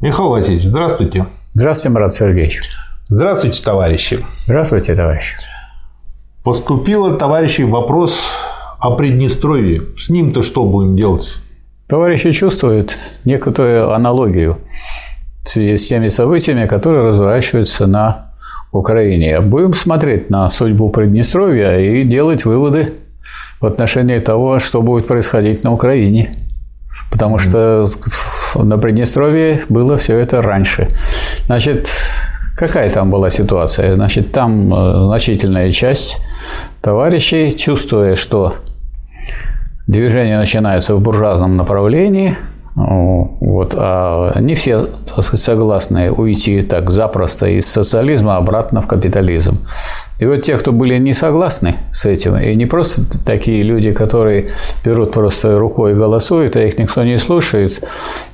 Михаил Васильевич, здравствуйте. Здравствуйте, Марат Сергеевич. Здравствуйте, товарищи. Здравствуйте, товарищ. Поступил, товарищи, вопрос о Приднестровье. С ним-то что будем делать? Товарищи чувствуют некоторую аналогию в связи с теми событиями, которые разворачиваются на Украине. Будем смотреть на судьбу Приднестровья и делать выводы в отношении того, что будет происходить на Украине. Потому что на Приднестровье было все это раньше. Значит, какая там была ситуация? Значит, там э, значительная часть товарищей, чувствуя, что движение начинается в буржуазном направлении, вот, а не все так сказать, согласны уйти так запросто из социализма обратно в капитализм. И вот те, кто были не согласны с этим, и не просто такие люди, которые берут просто рукой и голосуют, а их никто не слушает,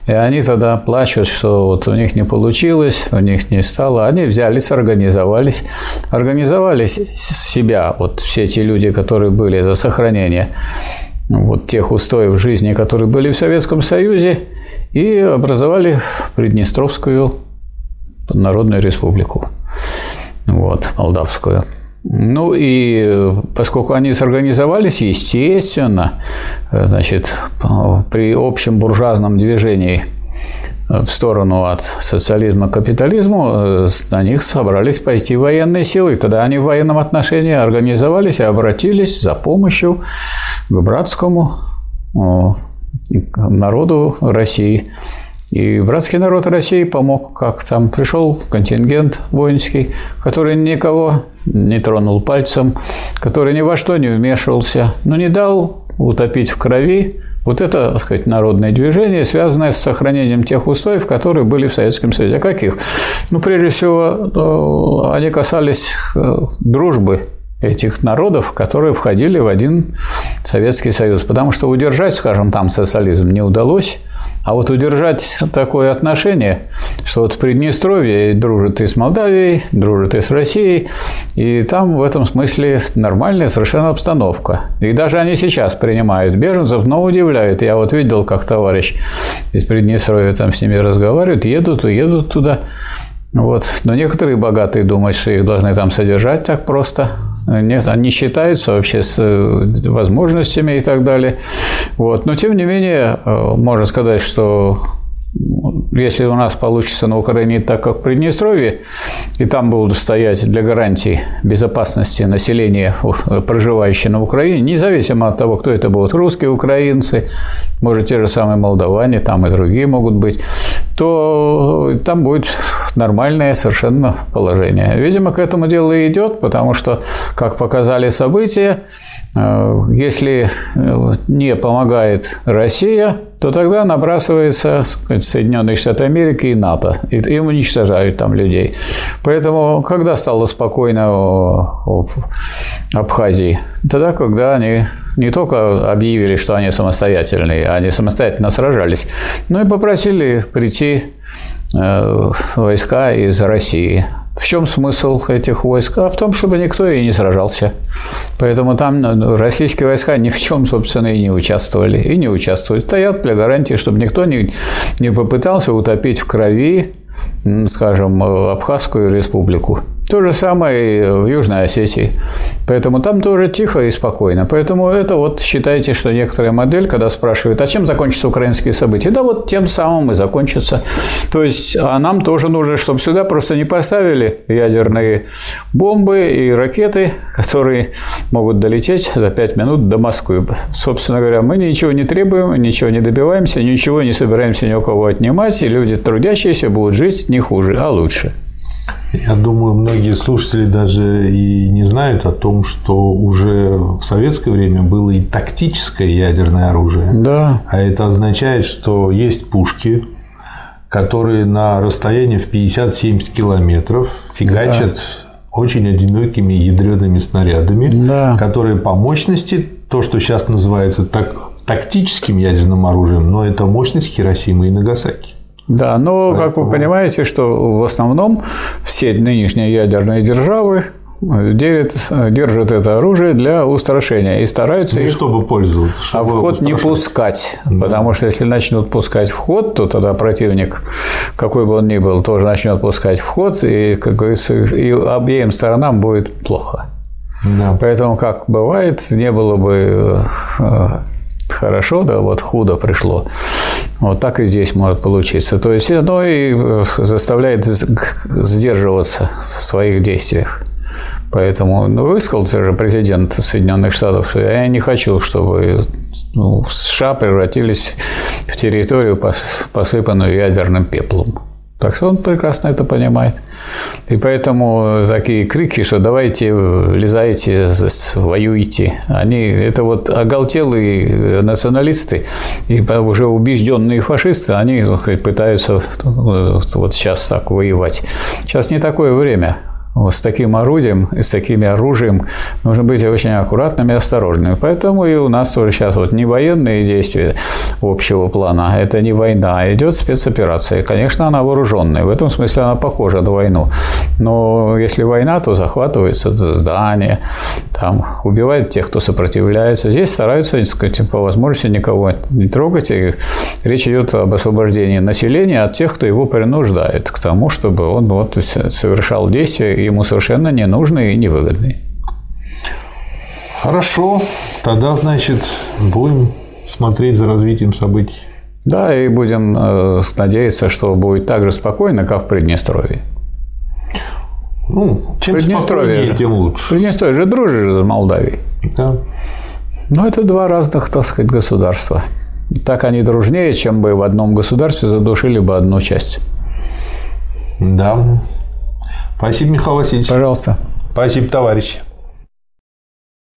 и они тогда плачут, что вот у них не получилось, у них не стало. Они взялись, организовались, организовали себя, вот все эти люди, которые были за сохранение вот тех устоев жизни, которые были в Советском Союзе, и образовали Приднестровскую Народную Республику, вот, Молдавскую. Ну и поскольку они сорганизовались, естественно, значит, при общем буржуазном движении в сторону от социализма к капитализму, на них собрались пойти военные силы. Тогда они в военном отношении организовались и обратились за помощью к братскому народу России. И братский народ России помог, как там пришел контингент воинский, который никого не тронул пальцем, который ни во что не вмешивался, но не дал утопить в крови вот это, так сказать, народное движение, связанное с сохранением тех устоев, которые были в Советском Союзе. А каких? Ну, прежде всего, они касались э, дружбы этих народов, которые входили в один Советский Союз. Потому что удержать, скажем, там социализм не удалось, а вот удержать такое отношение, что вот в Приднестровье дружит и с Молдавией, дружит и с Россией, и там в этом смысле нормальная совершенно обстановка. И даже они сейчас принимают беженцев, но удивляют. Я вот видел, как товарищ из Приднестровья там с ними разговаривают, едут едут туда. Вот. Но некоторые богатые думают, что их должны там содержать так просто. Нет, они считаются вообще с э, возможностями и так далее. Вот. Но, тем не менее, э, можно сказать, что если у нас получится на Украине так, как в Приднестровье, и там будут стоять для гарантии безопасности населения, проживающего на Украине, независимо от того, кто это будут, русские, украинцы, может, те же самые молдаване, там и другие могут быть, то там будет нормальное совершенно положение. Видимо, к этому делу и идет, потому что, как показали события, э, если э, не помогает Россия, то тогда набрасывается сказать, Соединенные Штаты Америки и НАТО, и, и уничтожают там людей. Поэтому, когда стало спокойно в Абхазии? Тогда, когда они не только объявили, что они самостоятельные, они самостоятельно сражались, но и попросили прийти войска из России. В чем смысл этих войск? А в том, чтобы никто и не сражался. Поэтому там ну, российские войска ни в чем, собственно, и не участвовали. И не участвуют. Стоят для гарантии, чтобы никто не, не попытался утопить в крови, скажем, Абхазскую республику. То же самое и в Южной Осетии. Поэтому там тоже тихо и спокойно. Поэтому это вот считайте, что некоторая модель, когда спрашивают, а чем закончатся украинские события? Да вот тем самым и закончатся. То есть, а нам тоже нужно, чтобы сюда просто не поставили ядерные бомбы и ракеты, которые могут долететь за 5 минут до Москвы. Собственно говоря, мы ничего не требуем, ничего не добиваемся, ничего не собираемся ни у кого отнимать, и люди трудящиеся будут жить не хуже, а лучше. Я думаю, многие слушатели даже и не знают о том, что уже в советское время было и тактическое ядерное оружие. Да. А это означает, что есть пушки, которые на расстоянии в 50-70 километров фигачат да. очень одинокими ядреными снарядами, да. которые по мощности, то, что сейчас называется так, тактическим ядерным оружием, но это мощность Хиросимы и Нагасаки. Да, но, как вы понимаете, что в основном все нынешние ядерные державы делят, держат это оружие для устрашения и стараются ну, их чтобы пользоваться, а чтобы а в ход не пускать, да. потому что если начнут пускать в ход, то тогда противник какой бы он ни был, тоже начнет пускать в ход, и, как говорится, и обеим сторонам будет плохо. Да. Поэтому, как бывает, не было бы э, хорошо, да, вот худо пришло. Вот так и здесь может получиться. То есть оно и э, заставляет сдерживаться в своих действиях. Поэтому ну, высказался же президент Соединенных Штатов, что я не хочу, чтобы ну, США превратились в территорию, посыпанную ядерным пеплом. Так что он прекрасно это понимает. И поэтому такие крики, что давайте лезайте, воюйте, они это вот оголтелые националисты и уже убежденные фашисты, они пытаются вот сейчас так воевать. Сейчас не такое время. С таким орудием и с таким оружием нужно быть очень аккуратными и осторожными. Поэтому и у нас тоже сейчас вот не военные действия общего плана, это не война, а идет спецоперация. Конечно, она вооруженная, в этом смысле она похожа на войну. Но если война, то захватывается здание, там убивают тех, кто сопротивляется. Здесь стараются, так сказать, по возможности никого не трогать. И речь идет об освобождении населения от тех, кто его принуждает к тому, чтобы он вот совершал действия ему совершенно ненужные и невыгодные. Хорошо, тогда, значит, будем смотреть за развитием событий. Да, и будем э, надеяться, что будет так же спокойно, как в Приднестровье. Ну, чем спокойнее, тем лучше. Приднестровье же дружит с Молдавией. Да. Но это два разных, так сказать, государства. Так они дружнее, чем бы в одном государстве задушили бы одну часть. Да. Спасибо, Михаил Васильевич. Пожалуйста. Спасибо, товарищи.